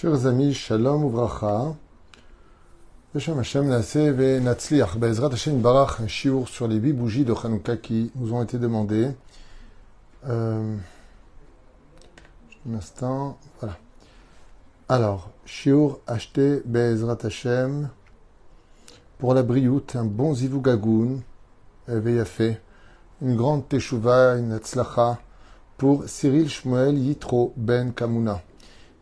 Chers amis, shalom uvracha. Hashem Hashem Naseh ve Natzliach. Bezrat Hashem Barach, un shiur sur les huit bougies de Hanouka qui nous ont été demandées. Euh, un instant, voilà. Alors, shiur acheté Bezrat Hashem pour la briout, un bon zivougagoun, fait une grande teshuva, une atzlacha pour Cyril Shmuel Yitro Ben Kamuna.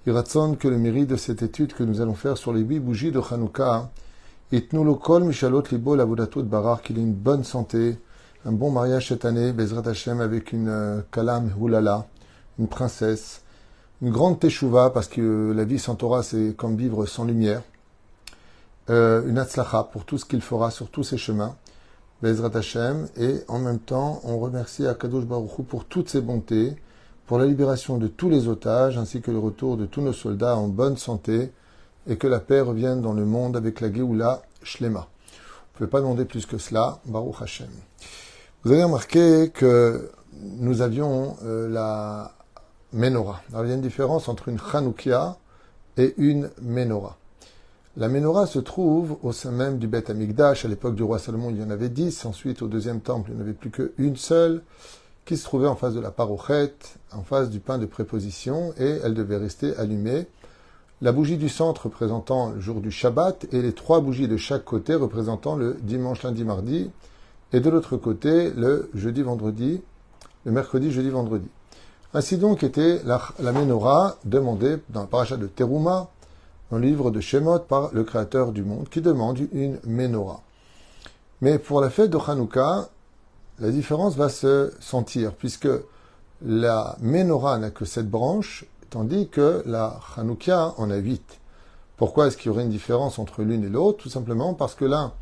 Raconte que le mérite de cette étude que nous allons faire sur les huit bougies de Hanouka, Itnu kol mishalot libo de barar, qu'il ait une bonne santé, un bon mariage cette année, Bezrat Hashem, avec une euh, kalam hulala, une princesse, une grande teshuva, parce que la vie sans Torah, c'est comme vivre sans lumière, euh, une atzlacha pour tout ce qu'il fera sur tous ses chemins, Bezrat Hashem, et en même temps, on remercie Akadosh Baruch Hu pour toutes ses bontés, pour la libération de tous les otages ainsi que le retour de tous nos soldats en bonne santé et que la paix revienne dans le monde avec la Géoula Shlema. Vous ne pouvez pas demander plus que cela, Baruch Hashem. Vous avez remarqué que nous avions euh, la menorah. Alors, il y a une différence entre une Chanoukia et une menorah. La menorah se trouve au sein même du Beth Amikdash. À l'époque du roi Salomon, il y en avait dix. Ensuite, au deuxième temple, il n'y en avait plus qu'une seule qui se trouvait en face de la parochette, en face du pain de préposition, et elle devait rester allumée. La bougie du centre représentant le jour du Shabbat, et les trois bougies de chaque côté représentant le dimanche, lundi, mardi, et de l'autre côté le jeudi, vendredi, le mercredi, jeudi, vendredi. Ainsi donc était la, menorah demandée dans la paracha de Teruma, dans le livre de Shemot par le créateur du monde, qui demande une menorah. Mais pour la fête de Hanouka, la différence va se sentir, puisque la menorah n'a que sept branches, tandis que la Hanouka en a huit. Pourquoi est-ce qu'il y aurait une différence entre l'une et l'autre? Tout simplement parce que l'un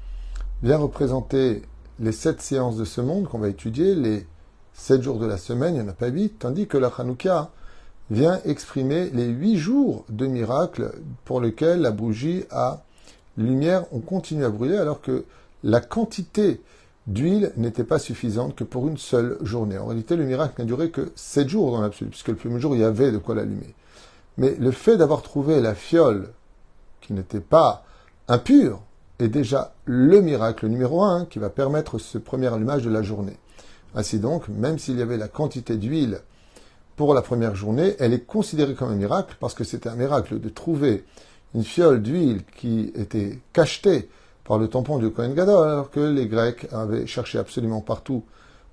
vient représenter les sept séances de ce monde qu'on va étudier, les sept jours de la semaine, il n'y en a pas huit, tandis que la Hanouka vient exprimer les huit jours de miracle pour lesquels la bougie à lumière ont continué à brûler alors que la quantité d'huile n'était pas suffisante que pour une seule journée. En réalité, le miracle n'a duré que sept jours dans l'absolu, puisque le premier jour, il y avait de quoi l'allumer. Mais le fait d'avoir trouvé la fiole qui n'était pas impure est déjà le miracle numéro un qui va permettre ce premier allumage de la journée. Ainsi donc, même s'il y avait la quantité d'huile pour la première journée, elle est considérée comme un miracle parce que c'était un miracle de trouver une fiole d'huile qui était cachetée par le tampon du Kohen Gadol, alors que les Grecs avaient cherché absolument partout,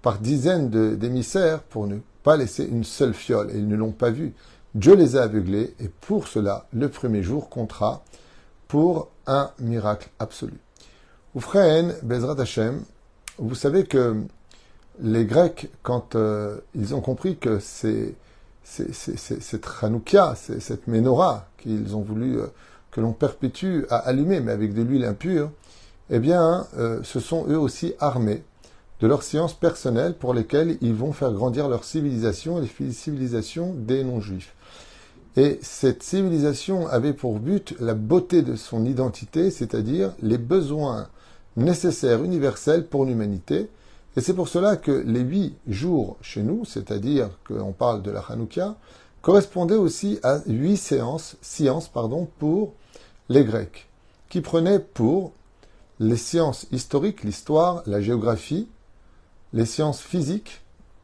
par dizaines d'émissaires, pour ne pas laisser une seule fiole, et ils ne l'ont pas vue. Dieu les a aveuglés, et pour cela, le premier jour comptera pour un miracle absolu. Oufraen, Bezrat Hashem, vous savez que les Grecs, quand euh, ils ont compris que c'est cette Hanoukia, cette menorah qu'ils ont voulu euh, que l'on perpétue à allumer, mais avec de l'huile impure, eh bien, euh, ce sont eux aussi armés de leurs sciences personnelles pour lesquelles ils vont faire grandir leur civilisation et les civilisations des non-juifs. Et cette civilisation avait pour but la beauté de son identité, c'est-à-dire les besoins nécessaires universels pour l'humanité. Et c'est pour cela que les huit jours chez nous, c'est-à-dire qu'on parle de la Hanouka, correspondaient aussi à huit séances, sciences pardon, pour les Grecs, qui prenaient pour les sciences historiques, l'histoire, la géographie, les sciences physiques.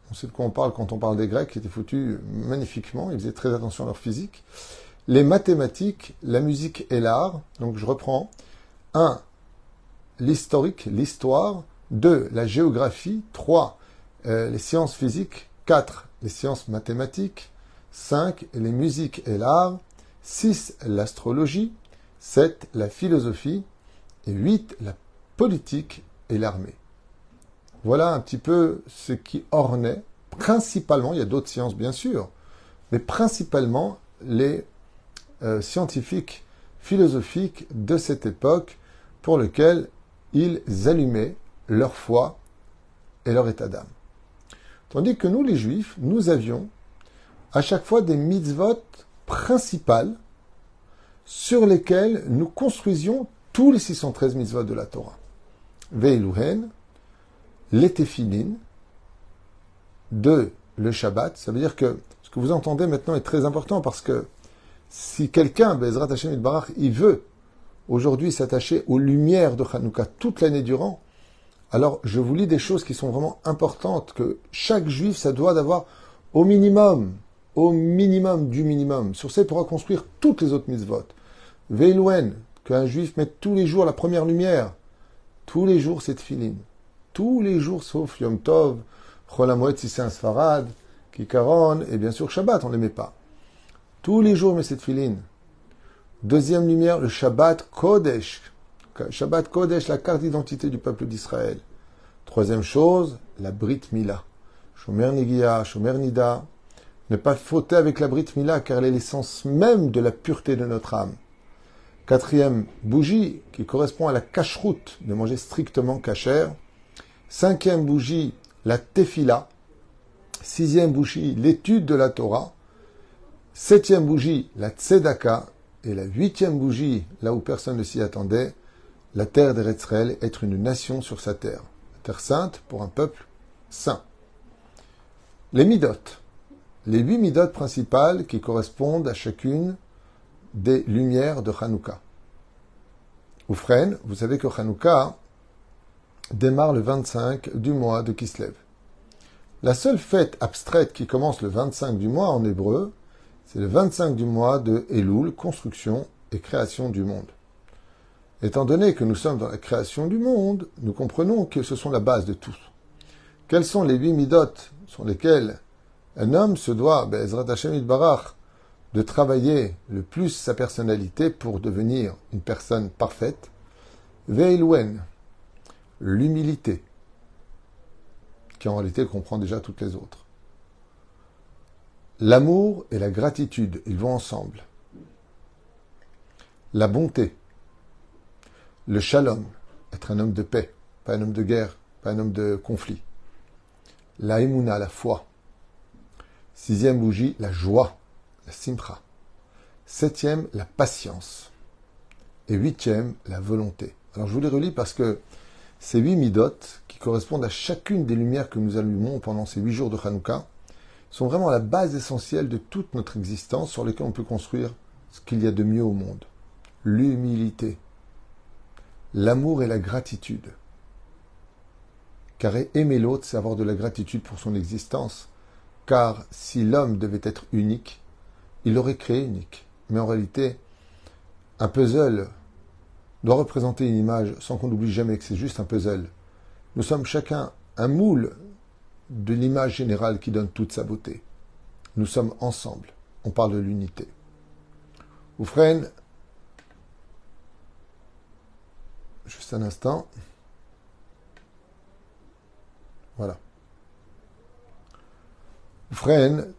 On sait de quoi on parle quand on parle des Grecs, qui étaient foutus magnifiquement, ils faisaient très attention à leur physique. Les mathématiques, la musique et l'art. Donc je reprends. 1. L'historique, l'histoire. 2. La géographie. 3. Euh, les sciences physiques. 4. Les sciences mathématiques. 5. Les musiques et l'art. 6. L'astrologie. 7. La philosophie. Et 8, la politique et l'armée. Voilà un petit peu ce qui ornait principalement, il y a d'autres sciences bien sûr, mais principalement les euh, scientifiques philosophiques de cette époque pour lesquels ils allumaient leur foi et leur état d'âme. Tandis que nous, les juifs, nous avions à chaque fois des mitzvot principales sur lesquelles nous construisions tous les 613 mitzvot de la Torah. Veiluhen, l'étéphilin, de le Shabbat. Ça veut dire que ce que vous entendez maintenant est très important parce que Si quelqu'un, Bezrat Hashem Barach, il veut aujourd'hui s'attacher aux lumières de Hanouka toute l'année durant, alors je vous lis des choses qui sont vraiment importantes, que chaque juif, ça doit d'avoir au minimum, au minimum du minimum. Sur ça, il pourra construire toutes les autres mitzvot. Veilouen, qu'un juif mette tous les jours la première lumière. Tous les jours, cette filine. Tous les jours, sauf Yom Tov, Chol si Sfarad, Kikaron, et bien sûr Shabbat, on ne les met pas. Tous les jours, mais cette filine. Deuxième lumière, le Shabbat Kodesh. Shabbat Kodesh, la carte d'identité du peuple d'Israël. Troisième chose, la Brit Mila. Shomer Negia, Shomer Nida. Ne pas fauter avec la Brit Mila, car elle est l'essence même de la pureté de notre âme. Quatrième bougie, qui correspond à la cacheroute, de manger strictement cachère. Cinquième bougie, la tefila. Sixième bougie, l'étude de la Torah. Septième bougie, la tzedaka. Et la huitième bougie, là où personne ne s'y attendait, la terre d'Eretzrel, être une nation sur sa terre. La terre sainte pour un peuple saint. Les midotes. Les huit midotes principales qui correspondent à chacune des lumières de Hanouka. Oufren, vous savez que Hanouka démarre le 25 du mois de Kislev. La seule fête abstraite qui commence le 25 du mois en hébreu, c'est le 25 du mois de Elul, construction et création du monde. Étant donné que nous sommes dans la création du monde, nous comprenons que ce sont la base de tout. Quels sont les huit midotes sur lesquels un homme se doit, Bezrat Hashem Barach, de travailler le plus sa personnalité pour devenir une personne parfaite. Veilouen, l'humilité, qui en réalité comprend déjà toutes les autres. L'amour et la gratitude, ils vont ensemble. La bonté, le shalom, être un homme de paix, pas un homme de guerre, pas un homme de conflit. La émouna, la foi. Sixième bougie, la joie la simcha. Septième, la patience. Et huitième, la volonté. Alors je vous les relis parce que ces huit midotes, qui correspondent à chacune des lumières que nous allumons pendant ces huit jours de Hanouka, sont vraiment la base essentielle de toute notre existence sur lesquelles on peut construire ce qu'il y a de mieux au monde. L'humilité, l'amour et la gratitude. Car aimer l'autre, c'est avoir de la gratitude pour son existence. Car si l'homme devait être unique, il l'aurait créé unique. Mais en réalité, un puzzle doit représenter une image sans qu'on n'oublie jamais que c'est juste un puzzle. Nous sommes chacun un moule de l'image générale qui donne toute sa beauté. Nous sommes ensemble. On parle de l'unité. Oufren, juste un instant. Voilà. Oufren,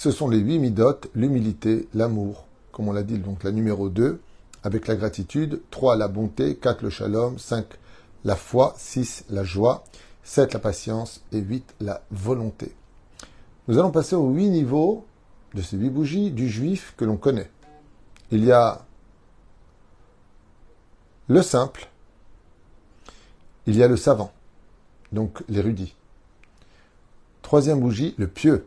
ce sont les huit midotes, l'humilité, l'amour, comme on l'a dit, donc la numéro 2, avec la gratitude, 3 la bonté, 4 le shalom, 5 la foi, 6 la joie, 7 la patience et 8 la volonté. Nous allons passer aux huit niveaux de ces huit bougies du juif que l'on connaît. Il y a le simple, il y a le savant, donc l'érudit. Troisième bougie, le pieux,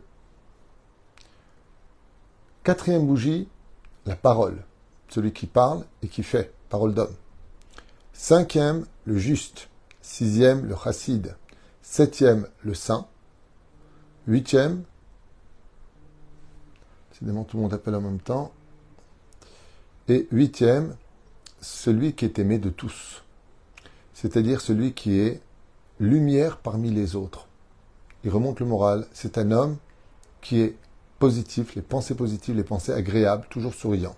Quatrième bougie, la parole, celui qui parle et qui fait, parole d'homme. Cinquième, le juste. Sixième, le chassid. Septième, le saint. Huitième, décidément tout le monde appelle en même temps. Et huitième, celui qui est aimé de tous. C'est-à-dire celui qui est lumière parmi les autres. Il remonte le moral. C'est un homme qui est les pensées positives, les pensées agréables, toujours souriant.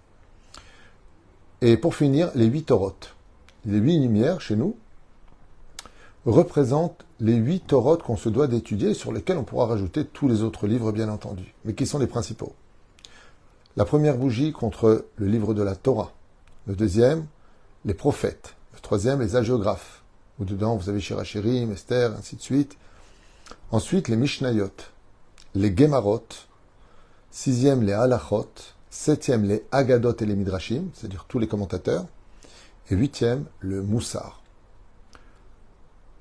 Et pour finir, les huit torotes. Les huit lumières chez nous représentent les huit torotes qu'on se doit d'étudier, sur lesquelles on pourra rajouter tous les autres livres, bien entendu, mais qui sont les principaux? La première bougie contre le livre de la Torah. Le deuxième, les prophètes. Le troisième, les hagiographes. Où dedans, vous avez Shirachirim, Esther, ainsi de suite. Ensuite, les Mishnayot, les Gemarot, Sixième, les halachot. Septième, les agadot et les midrashim, c'est-à-dire tous les commentateurs. Et huitième, le moussar.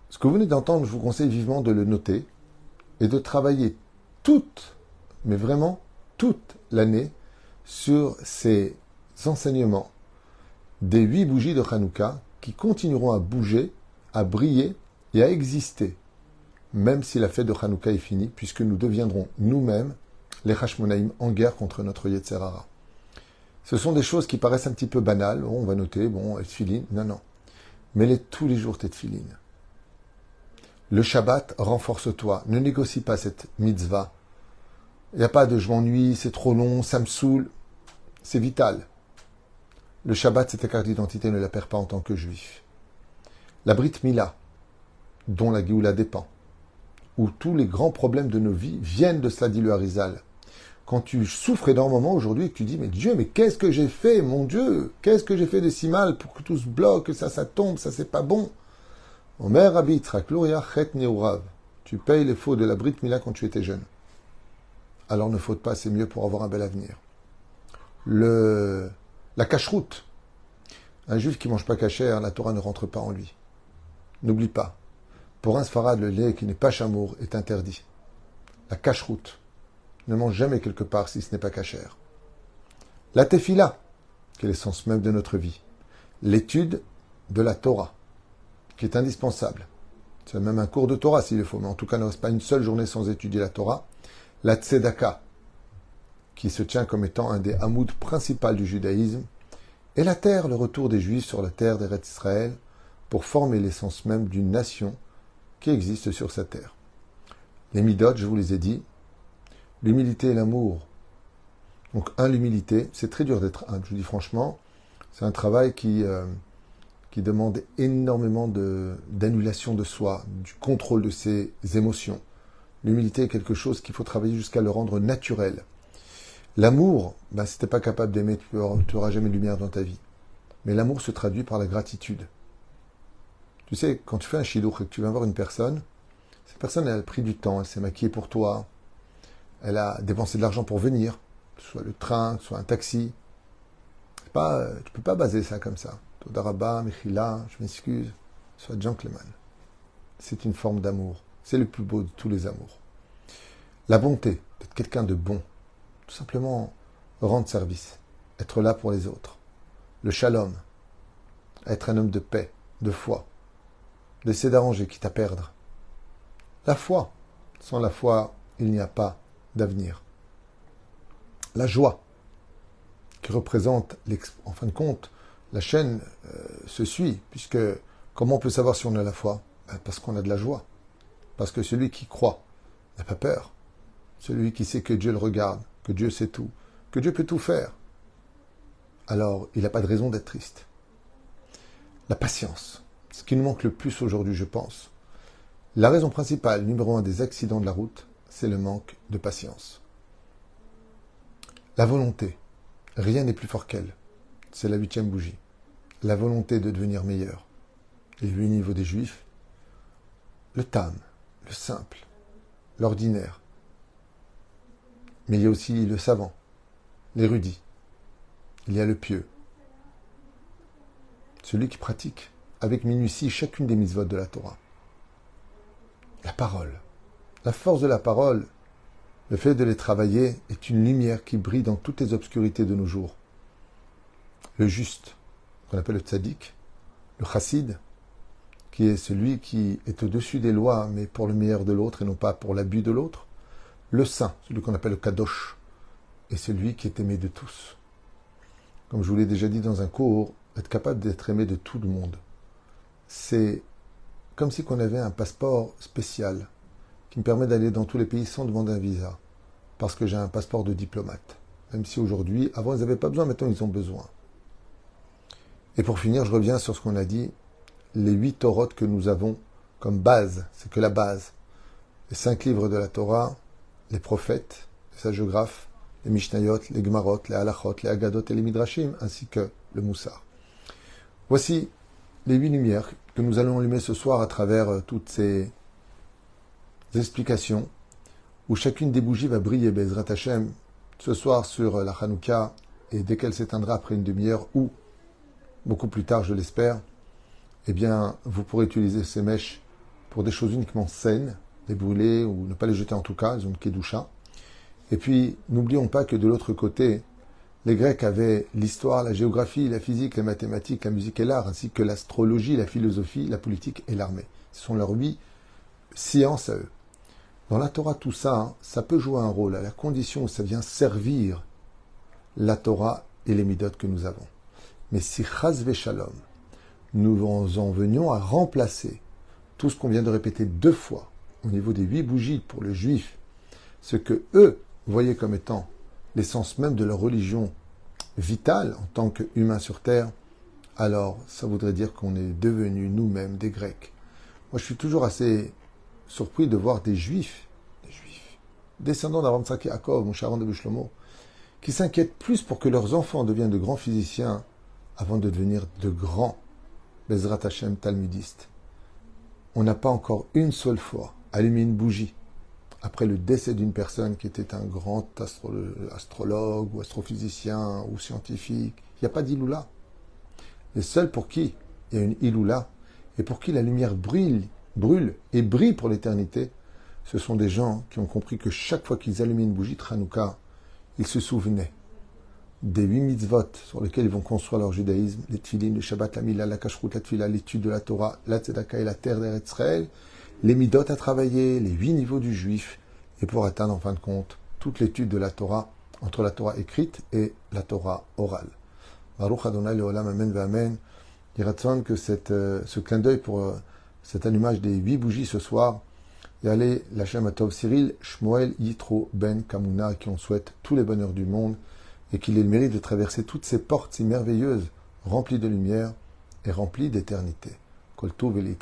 Ce que vous venez d'entendre, je vous conseille vivement de le noter et de travailler toute, mais vraiment toute l'année sur ces enseignements des huit bougies de Hanouka qui continueront à bouger, à briller et à exister, même si la fête de Hanouka est finie, puisque nous deviendrons nous-mêmes les Hashmonaïm en guerre contre notre Yetzerara. Ce sont des choses qui paraissent un petit peu banales. on va noter, bon, filine. Non, non. Mets-les tous les jours, tes. Le Shabbat, renforce-toi. Ne négocie pas cette mitzvah. Il n'y a pas de je m'ennuie, c'est trop long, ça me saoule. C'est vital. Le Shabbat, cette carte d'identité, ne la perd pas en tant que juif. La Brit Mila, dont la Géoula dépend, où tous les grands problèmes de nos vies viennent de cela, dit le Harizal. Quand tu souffres énormément aujourd'hui et que tu dis, mais Dieu, mais qu'est-ce que j'ai fait, mon Dieu? Qu'est-ce que j'ai fait de si mal pour que tout se bloque, que ça, ça tombe, ça, c'est pas bon? Omer Abitra, Gloria Chet Neurav. Tu payes les faux de la Brit Mila quand tu étais jeune. Alors ne faute pas, c'est mieux pour avoir un bel avenir. Le la cacheroute. Un juif qui mange pas cachère, la Torah ne rentre pas en lui. N'oublie pas, pour un sfarad, le lait qui n'est pas chamour est interdit. La cacheroute. Ne mange jamais quelque part si ce n'est pas cachère. La tefila, qui est l'essence même de notre vie. L'étude de la Torah, qui est indispensable. C'est même un cours de Torah s'il le faut, mais en tout cas, ne reste pas une seule journée sans étudier la Torah. La tzedaka, qui se tient comme étant un des hamouds principaux du judaïsme, et la terre, le retour des Juifs sur la terre des Israël, pour former l'essence même d'une nation qui existe sur sa terre. Les midotes, je vous les ai dit, l'humilité et l'amour. Donc, un, l'humilité, c'est très dur d'être humble, je vous dis franchement, c'est un travail qui, euh, demande énormément d'annulation de, de soi, du contrôle de ses émotions. L'humilité est quelque chose qu'il faut travailler jusqu'à le rendre naturel. L'amour, ben, si tu n'es pas capable d'aimer, tu n'auras jamais de lumière dans ta vie. Mais l'amour se traduit par la gratitude. Tu sais, quand tu fais un chidouk et que tu vas voir une personne, cette personne, elle a pris du temps, elle s'est maquillée pour toi, elle a dépensé de l'argent pour venir, soit le train, soit un taxi. Pas, tu peux pas baser ça comme ça. Todaraba, Mechila, je m'excuse, sois gentleman. C'est une forme d'amour. C'est le plus beau de tous les amours. La bonté, d'être quelqu'un de bon, tout simplement rendre service, être là pour les autres. Le shalom, être un homme de paix, de foi, d'essayer d'arranger, quitte à perdre. La foi, sans la foi, il n'y a pas d'avenir. La joie, qui représente, en fin de compte, la chaîne euh, se suit, puisque comment on peut savoir si on a la foi? Ben, Parce qu'on a de la joie. Parce que celui qui croit n'a pas peur. Celui qui sait que Dieu le regarde, que Dieu sait tout, que Dieu peut tout faire, alors il n'a pas de raison d'être triste. La patience, ce qui nous manque le plus aujourd'hui, je pense. La raison principale, numéro un des accidents de la route, c'est le manque de patience. La volonté, rien n'est plus fort qu'elle. C'est la huitième bougie. La volonté de devenir meilleur. Les huit niveaux des juifs. Le tam, le simple, l'ordinaire, mais il y a aussi le savant, l'érudit. Il y a le pieux. Celui qui pratique avec minutie chacune des mises-votes de la Torah. La parole. La force de la parole, le fait de les travailler est une lumière qui brille dans toutes les obscurités de nos jours. Le juste, qu'on appelle le tzaddik, le chassid, qui est celui qui est au-dessus des lois, mais pour le meilleur de l'autre et non pas pour l'abus de l'autre le saint, celui qu'on appelle le kadosh, est celui qui est aimé de tous. Comme je vous l'ai déjà dit dans un cours, être capable d'être aimé de tout le monde, c'est comme si on avait un passeport spécial qui me permet d'aller dans tous les pays sans demander un visa, parce que j'ai un passeport de diplomate. Même si aujourd'hui, avant ils n'avaient pas besoin, maintenant ils ont besoin. Et pour finir, je reviens sur ce qu'on a dit, les huit Torotes que nous avons comme base, c'est que la base. Les cinq livres de la Torah, les prophètes, les sageographes, les Mishnayot, les Gemarot, les Halachot, les Agadot et les Midrashim, ainsi que le Moussar. Voici les huit lumières que nous allons allumer ce soir à travers euh, toutes ces explications, où chacune des bougies va briller, Bezrat Hashem, ce soir sur la Hanouka, et dès qu'elle s'éteindra après une demi-heure, ou beaucoup plus tard, je l'espère, eh bien, vous pourrez utiliser ces mèches pour des choses uniquement saines, les brûler ou ne pas les jeter en tout cas, ils ont une kedusha. Et puis, n'oublions pas que de l'autre côté, Les Grecs avaient l'histoire, la géographie, la physique, les mathématiques, la musique et l'art, ainsi que l'astrologie, la philosophie, la politique et l'armée. Ce sont leurs huit sciences à eux. Dans la Torah, tout ça, hein, ça peut jouer un rôle à la condition où ça vient servir la Torah et les midotes que nous avons. Mais si Chazve Shalom, nous en venions à remplacer tout ce qu'on vient de répéter deux fois au niveau des huit bougies pour le juif, ce que eux voyaient comme étant l'essence même de leur religion vitale en tant qu'humain sur terre, alors ça voudrait dire qu'on est devenus nous-mêmes des Grecs. Moi, je suis toujours assez surpris de voir des Juifs, des Juifs, descendants d'Aramsak et Akov, Moucharan de Bushlomo, qui s'inquiètent plus pour que leurs enfants deviennent de grands physiciens avant de devenir de grands Bezrat Hashem talmudistes. On n'a pas encore une seule fois allumé une bougie après le décès d'une personne qui était un grand astrologue ou astrophysicien ou scientifique. Il n'y a pas d'Iloula. Les seuls pour qui il y a une Iloula et pour qui la lumière brûle, brûle et brille pour l'éternité, ce sont des gens qui ont compris que chaque fois qu'ils allumaient une bougie Tranouka, ils se souvenaient des huit mitzvot sur lesquels ils vont construire leur judaïsme, les tfilin, le Shabbat, la Mila, la Kashrut, la Tfila, l'étude de la Torah, la Tzedaka et la terre d'Eretzraël, les midot à travailler, les huit niveaux du juif, et pour atteindre en fin de compte toute l'étude de la Torah, entre la Torah écrite et la Torah orale. Baruch Adonai Leolam Amen Amen. Il que euh, ce clin d'œil pour euh, cet allumage des huit bougies ce soir, et allez, la Atov Cyril, Shmuel, Yitro, Ben, Kamuna, qui on souhaite tous les bonheurs du monde, et qu'il ait le mérite de traverser toutes ces portes si merveilleuses, remplies de lumière et remplies d'éternité. Koltov et